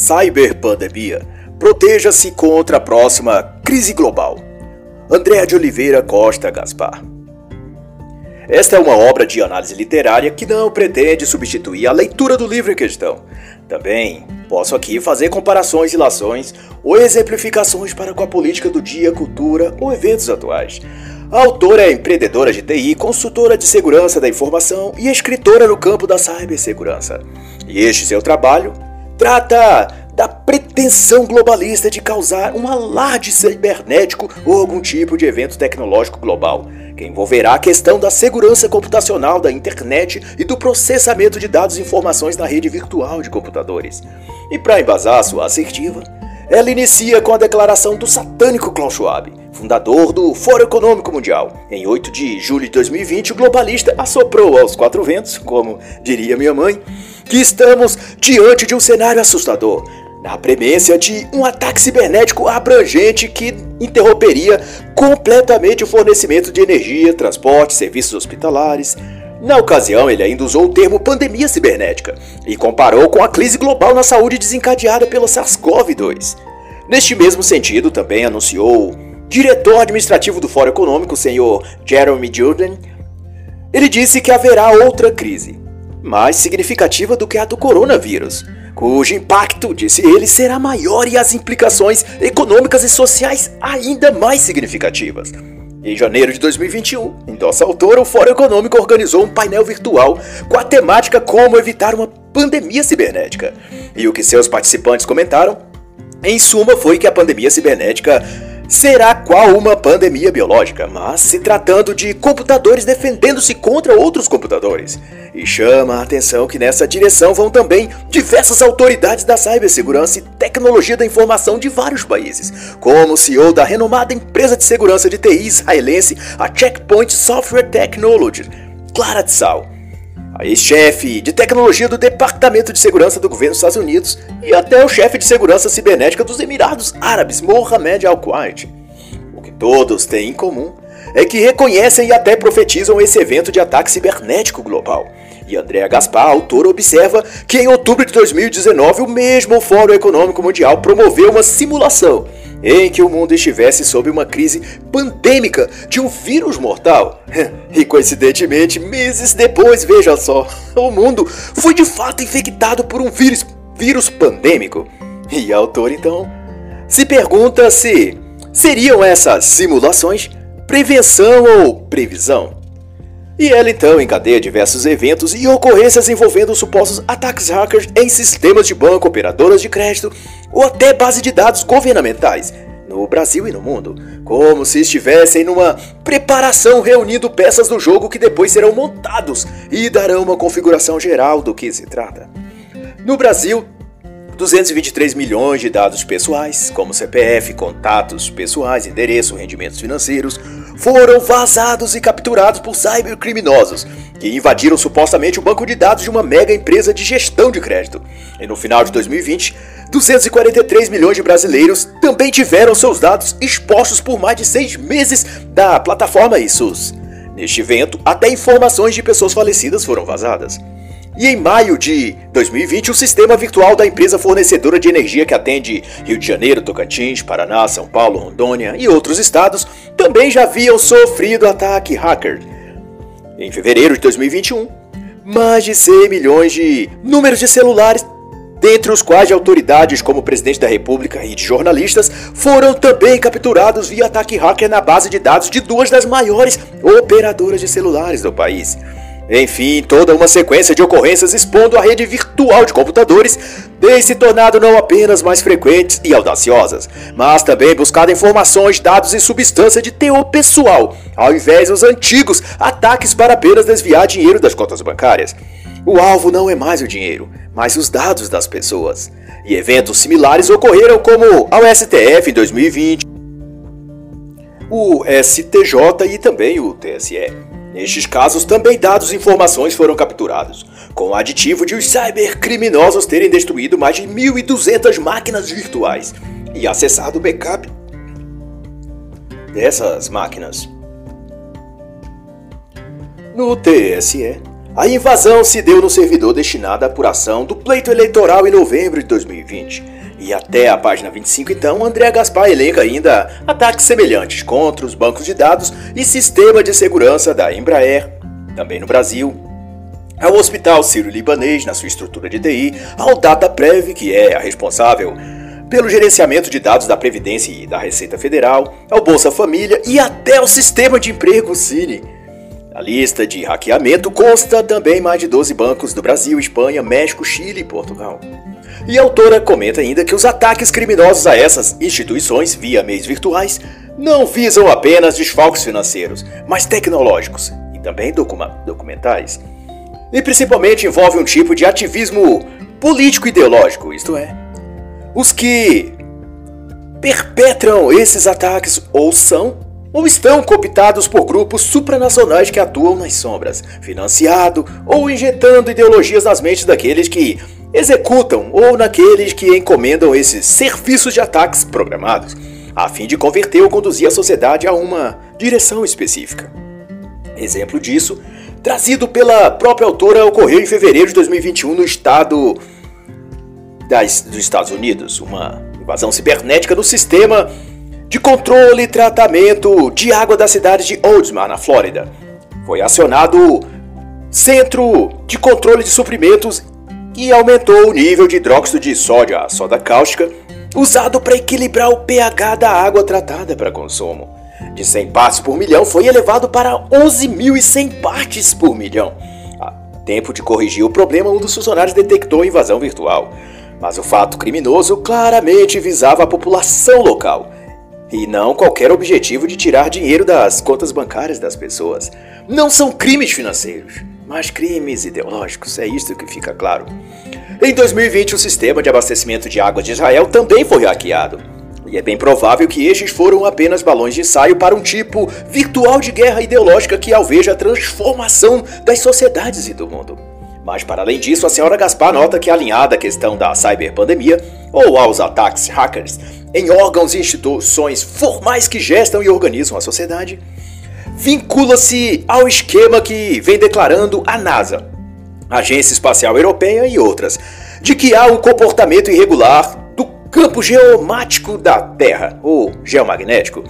Cyberpandemia. Proteja-se contra a próxima crise global. André de Oliveira Costa Gaspar. Esta é uma obra de análise literária que não pretende substituir a leitura do livro em questão. Também posso aqui fazer comparações, ilações ou exemplificações para com a política do dia, cultura ou eventos atuais. A autora é empreendedora de TI, consultora de segurança da informação e escritora no campo da cibersegurança. E este seu trabalho trata da pretensão globalista de causar um alarde cibernético ou algum tipo de evento tecnológico global, que envolverá a questão da segurança computacional da internet e do processamento de dados e informações na rede virtual de computadores. E para embasar sua assertiva, ela inicia com a declaração do satânico Klaus Schwab, fundador do Fórum Econômico Mundial. Em 8 de julho de 2020, o globalista assoprou aos quatro ventos, como diria minha mãe, que estamos diante de um cenário assustador, na premência de um ataque cibernético abrangente que interromperia completamente o fornecimento de energia, transporte, serviços hospitalares. Na ocasião, ele ainda usou o termo pandemia cibernética e comparou com a crise global na saúde desencadeada pelo SARS-CoV-2. Neste mesmo sentido, também anunciou o diretor administrativo do Fórum Econômico, senhor Jeremy Jordan. Ele disse que haverá outra crise, mais significativa do que a do coronavírus, cujo impacto, disse ele, será maior e as implicações econômicas e sociais ainda mais significativas. Em janeiro de 2021, em nossa autora, o Fórum Econômico organizou um painel virtual com a temática Como evitar uma pandemia cibernética. E o que seus participantes comentaram, em suma, foi que a pandemia cibernética será qual uma pandemia biológica, mas se tratando de computadores defendendo-se contra outros computadores. E chama a atenção que nessa direção vão também diversas autoridades da cibersegurança e tecnologia da informação de vários países, como o CEO da renomada empresa de segurança de TI israelense, a Checkpoint Software Technology, Clara Tsal a ex-chefe de tecnologia do Departamento de Segurança do governo dos Estados Unidos e até o chefe de segurança cibernética dos Emirados Árabes, Mohamed Al-Kuwait. O que todos têm em comum é que reconhecem e até profetizam esse evento de ataque cibernético global. E Andrea Gaspar, autor, observa que em outubro de 2019 o mesmo Fórum Econômico Mundial promoveu uma simulação em que o mundo estivesse sob uma crise pandêmica de um vírus mortal. E coincidentemente, meses depois, veja só, o mundo foi de fato infectado por um vírus, vírus pandêmico. E a autor então se pergunta se seriam essas simulações prevenção ou previsão. E ela então encadeia diversos eventos e ocorrências envolvendo supostos ataques hackers em sistemas de banco, operadoras de crédito ou até base de dados governamentais, no Brasil e no mundo, como se estivessem numa preparação reunindo peças do jogo que depois serão montados e darão uma configuração geral do que se trata. No Brasil, 223 milhões de dados pessoais, como CPF, contatos pessoais, endereço, rendimentos financeiros, foram vazados e capturados por cybercriminosos que invadiram supostamente o banco de dados de uma mega empresa de gestão de crédito. E no final de 2020, 243 milhões de brasileiros também tiveram seus dados expostos por mais de seis meses da plataforma ISUS. Neste evento, até informações de pessoas falecidas foram vazadas. E em maio de 2020, o sistema virtual da empresa fornecedora de energia que atende Rio de Janeiro, Tocantins, Paraná, São Paulo, Rondônia e outros estados também já haviam sofrido ataque hacker. Em fevereiro de 2021, mais de 100 milhões de números de celulares, dentre os quais de autoridades como o presidente da República e de jornalistas, foram também capturados via ataque hacker na base de dados de duas das maiores operadoras de celulares do país. Enfim, toda uma sequência de ocorrências expondo a rede virtual de computadores tem se tornado não apenas mais frequentes e audaciosas, mas também buscado informações, dados e substância de teor pessoal, ao invés dos antigos ataques para apenas desviar dinheiro das contas bancárias. O alvo não é mais o dinheiro, mas os dados das pessoas. E eventos similares ocorreram como ao STF em 2020, o STJ e também o TSE. Nestes casos, também dados e informações foram capturados, com o aditivo de os cybercriminosos terem destruído mais de 1.200 máquinas virtuais e acessado o backup dessas máquinas. No TSE, A invasão se deu no servidor destinado à apuração do pleito eleitoral em novembro de 2020. E até a página 25, então, André Gaspar elenca ainda ataques semelhantes contra os bancos de dados e sistema de segurança da Embraer, também no Brasil, ao Hospital Sírio-Libanês, na sua estrutura de TI, ao DataPrev, que é a responsável pelo gerenciamento de dados da Previdência e da Receita Federal, ao Bolsa Família e até ao sistema de emprego Cine. A lista de hackeamento consta também mais de 12 bancos do Brasil, Espanha, México, Chile e Portugal. E a autora comenta ainda que os ataques criminosos a essas instituições via meios virtuais não visam apenas desfalques financeiros, mas tecnológicos e também documentais. E principalmente envolve um tipo de ativismo político-ideológico, isto é, os que perpetram esses ataques ou são ou estão cooptados por grupos supranacionais que atuam nas sombras, financiado ou injetando ideologias nas mentes daqueles que executam ou naqueles que encomendam esses serviços de ataques programados, a fim de converter ou conduzir a sociedade a uma direção específica. Exemplo disso trazido pela própria autora, ocorreu em fevereiro de 2021 no estado das, dos Estados Unidos. Uma invasão cibernética no sistema de controle e tratamento de água da cidade de Oldsmar, na Flórida. Foi acionado Centro de Controle de Suprimentos e aumentou o nível de hidróxido de sódio, a soda cáustica, usado para equilibrar o pH da água tratada para consumo de 100 partes por milhão foi elevado para 11.100 partes por milhão. A tempo de corrigir o problema, um dos funcionários detectou a invasão virtual. Mas o fato criminoso claramente visava a população local e não qualquer objetivo de tirar dinheiro das contas bancárias das pessoas. Não são crimes financeiros, mas crimes ideológicos, é isso que fica claro. Em 2020, o sistema de abastecimento de água de Israel também foi hackeado. E é bem provável que estes foram apenas balões de ensaio para um tipo virtual de guerra ideológica que alveja a transformação das sociedades e do mundo. Mas para além disso, a senhora Gaspar nota que alinhada à questão da cyberpandemia ou aos ataques hackers em órgãos e instituições formais que gestam e organizam a sociedade, vincula-se ao esquema que vem declarando a NASA, Agência Espacial Europeia e outras, de que há um comportamento irregular campo geomático da Terra, ou geomagnético,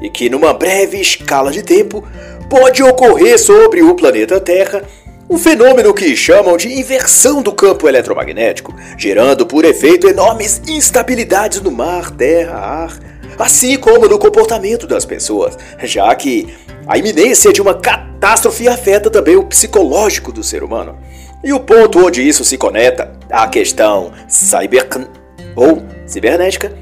e que numa breve escala de tempo pode ocorrer sobre o planeta Terra um fenômeno que chamam de inversão do campo eletromagnético, gerando por efeito enormes instabilidades no mar, terra, ar, assim como no comportamento das pessoas, já que a iminência de uma catástrofe afeta também o psicológico do ser humano. E o ponto onde isso se conecta à questão cyber ou cibernética,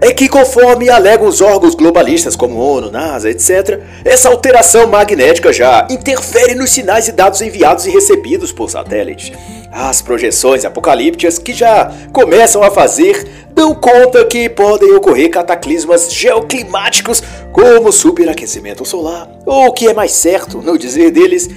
é que, conforme alegam os órgãos globalistas como ONU, NASA, etc., essa alteração magnética já interfere nos sinais e dados enviados e recebidos por satélites. As projeções apocalípticas que já começam a fazer dão conta que podem ocorrer cataclismas geoclimáticos como superaquecimento solar, ou o que é mais certo, no dizer deles,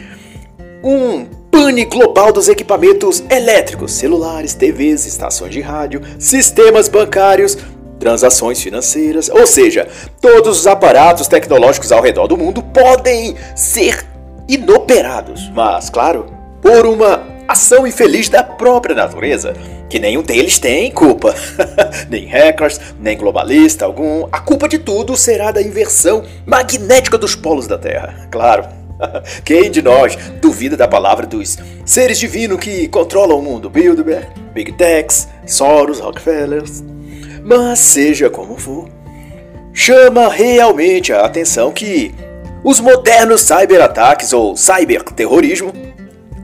um pane global dos equipamentos elétricos, celulares, TVs, estações de rádio, sistemas bancários, transações financeiras, ou seja, todos os aparatos tecnológicos ao redor do mundo podem ser inoperados, mas claro, por uma ação infeliz da própria natureza, que nenhum deles tem culpa. nem hackers, nem globalista algum. A culpa de tudo será da inversão magnética dos polos da Terra. Claro. Quem de nós duvida da palavra dos seres divinos que controlam o mundo? Bilderberg, Big Techs, Soros, Rockefellers. Mas seja como for, chama realmente a atenção que os modernos cyberataques ou cyberterrorismo,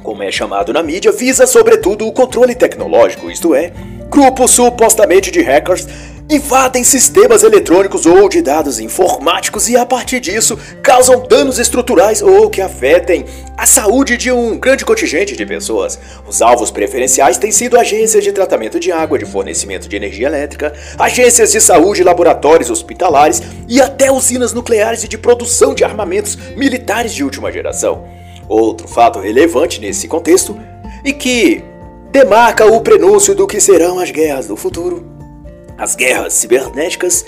como é chamado na mídia, visa sobretudo o controle tecnológico, isto é, grupos supostamente de hackers invadem sistemas eletrônicos ou de dados informáticos e, a partir disso, causam danos estruturais ou que afetem a saúde de um grande contingente de pessoas. Os alvos preferenciais têm sido agências de tratamento de água, de fornecimento de energia elétrica, agências de saúde, laboratórios hospitalares e até usinas nucleares e de produção de armamentos militares de última geração. Outro fato relevante nesse contexto e que demarca o prenúncio do que serão as guerras do futuro as guerras cibernéticas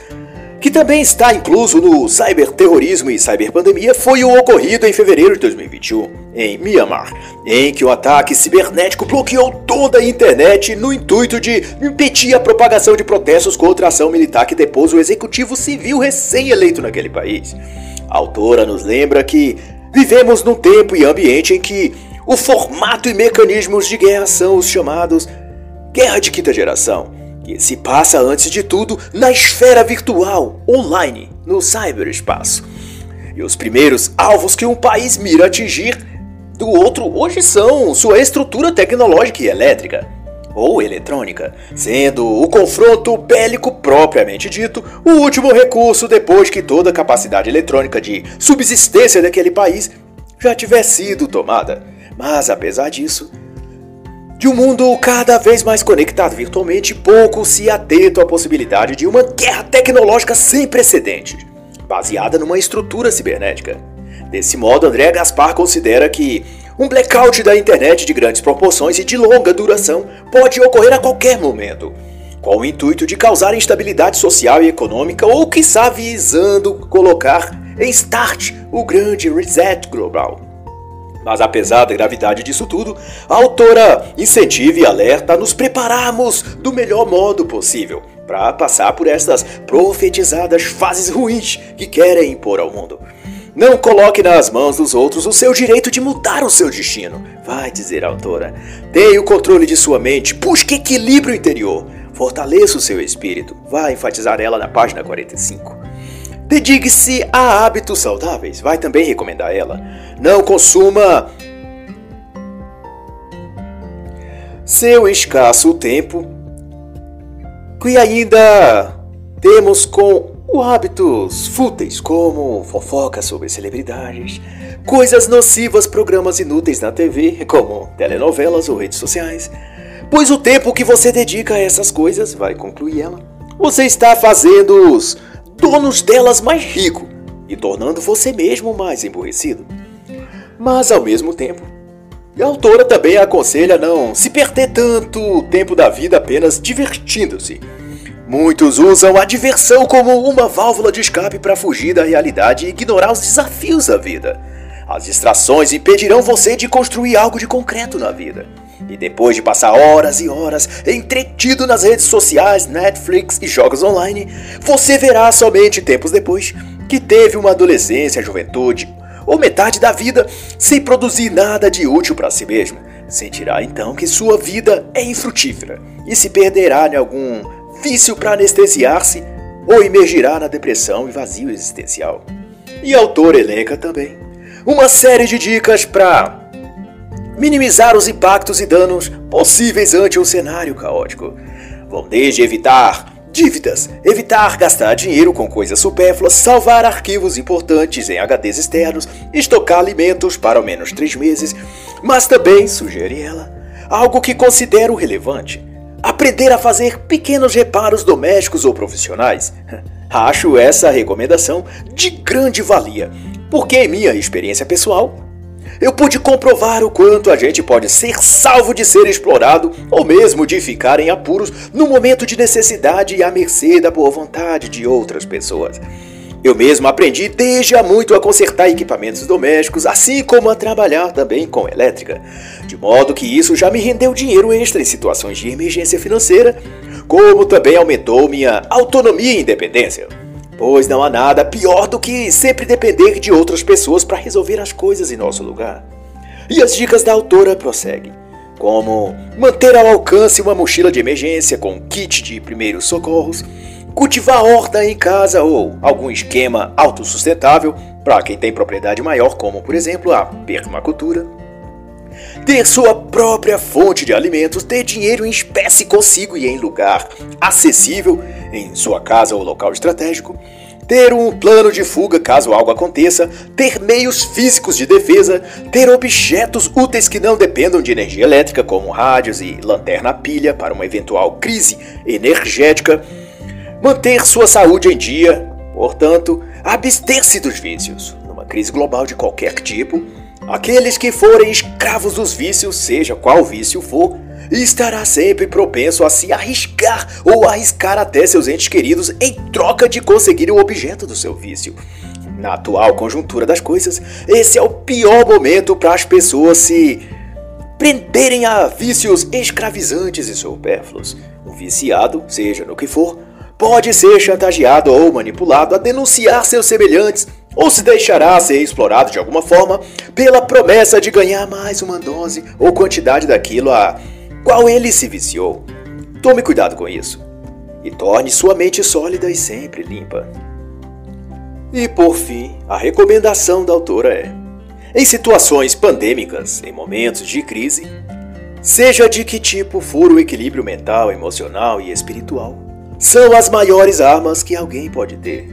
que também está incluso no cyberterrorismo e cyberpandemia, foi o ocorrido em fevereiro de 2021, em Myanmar, em que o ataque cibernético bloqueou toda a internet no intuito de impedir a propagação de protestos contra a ação militar que depôs o executivo civil recém-eleito naquele país. A autora nos lembra que vivemos num tempo e ambiente em que o formato e mecanismos de guerra são os chamados guerra de quinta geração que se passa antes de tudo na esfera virtual, online, no cyberespaço. E os primeiros alvos que um país mira atingir do outro hoje são sua estrutura tecnológica e elétrica, ou eletrônica, sendo o confronto bélico propriamente dito o último recurso depois que toda a capacidade eletrônica de subsistência daquele país já tiver sido tomada. Mas apesar disso, de um mundo cada vez mais conectado virtualmente, pouco se atento à possibilidade de uma guerra tecnológica sem precedentes, baseada numa estrutura cibernética. Desse modo, André Gaspar considera que um blackout da internet de grandes proporções e de longa duração pode ocorrer a qualquer momento, com o intuito de causar instabilidade social e econômica ou, quiçá, visando colocar em start o grande reset global. Mas apesar da gravidade disso tudo, a autora incentiva e alerta a nos prepararmos do melhor modo possível para passar por estas profetizadas fases ruins que querem impor ao mundo. Não coloque nas mãos dos outros o seu direito de mudar o seu destino, vai dizer a autora. Tenha o controle de sua mente, busque equilíbrio interior, fortaleça o seu espírito, vai enfatizar ela na página 45. Dedique-se a hábitos saudáveis, vai também recomendar ela. Não consuma seu escasso tempo que ainda temos com hábitos fúteis como fofoca sobre celebridades, coisas nocivas, programas inúteis na TV, como telenovelas ou redes sociais. Pois o tempo que você dedica a essas coisas, vai concluir ela, você está fazendo-os donos delas mais rico e tornando você mesmo mais emburrecido. Mas ao mesmo tempo, a autora também aconselha não se perder tanto tempo da vida apenas divertindo-se. Muitos usam a diversão como uma válvula de escape para fugir da realidade e ignorar os desafios da vida. As distrações impedirão você de construir algo de concreto na vida. E depois de passar horas e horas entretido nas redes sociais, Netflix e jogos online, você verá somente tempos depois que teve uma adolescência, juventude ou metade da vida sem produzir nada de útil para si mesmo. Sentirá então que sua vida é infrutífera e se perderá em algum vício para anestesiar-se ou emergirá na depressão e vazio existencial. E o autor elenca também uma série de dicas para minimizar os impactos e danos possíveis ante um cenário caótico. Vão desde evitar dívidas, evitar gastar dinheiro com coisas supérfluas, salvar arquivos importantes em HDs externos, estocar alimentos para ao menos três meses, mas também, sugere ela, algo que considero relevante: aprender a fazer pequenos reparos domésticos ou profissionais. Acho essa recomendação de grande valia, porque em minha experiência pessoal, eu pude comprovar o quanto a gente pode ser salvo de ser explorado ou mesmo de ficar em apuros no momento de necessidade e à mercê da boa vontade de outras pessoas. Eu mesmo aprendi desde há muito a consertar equipamentos domésticos, assim como a trabalhar também com elétrica, de modo que isso já me rendeu dinheiro extra em situações de emergência financeira, como também aumentou minha autonomia e independência. Pois não há nada pior do que sempre depender de outras pessoas para resolver as coisas em nosso lugar. E as dicas da autora prosseguem, como manter ao alcance uma mochila de emergência com kit de primeiros socorros, cultivar horta em casa ou algum esquema autossustentável para quem tem propriedade maior, como por exemplo a permacultura, ter sua própria fonte de alimentos, ter dinheiro em espécie consigo e em lugar acessível em sua casa ou local estratégico, ter um plano de fuga caso algo aconteça, ter meios físicos de defesa, ter objetos úteis que não dependam de energia elétrica, como rádios e lanterna pilha para uma eventual crise energética, manter sua saúde em dia, portanto, abster-se dos vícios. Numa crise global de qualquer tipo, Aqueles que forem escravos dos vícios, seja qual vício for, estará sempre propenso a se arriscar ou arriscar até seus entes queridos em troca de conseguir o objeto do seu vício. Na atual conjuntura das coisas, esse é o pior momento para as pessoas se prenderem a vícios escravizantes e supérfluos. Um viciado, seja no que for, pode ser chantageado ou manipulado a denunciar seus semelhantes ou se deixará ser explorado de alguma forma pela promessa de ganhar mais uma dose ou quantidade daquilo a qual ele se viciou. Tome cuidado com isso e torne sua mente sólida e sempre limpa. E por fim, a recomendação da autora é: em situações pandêmicas, em momentos de crise, seja de que tipo for o equilíbrio mental, emocional e espiritual, são as maiores armas que alguém pode ter.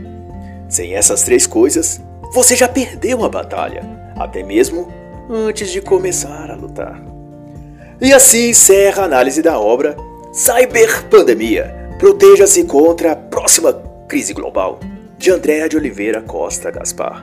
Sem essas três coisas, você já perdeu a batalha, até mesmo antes de começar a lutar. E assim encerra a análise da obra Cyberpandemia. Proteja-se contra a próxima crise global, de Andréa de Oliveira Costa Gaspar.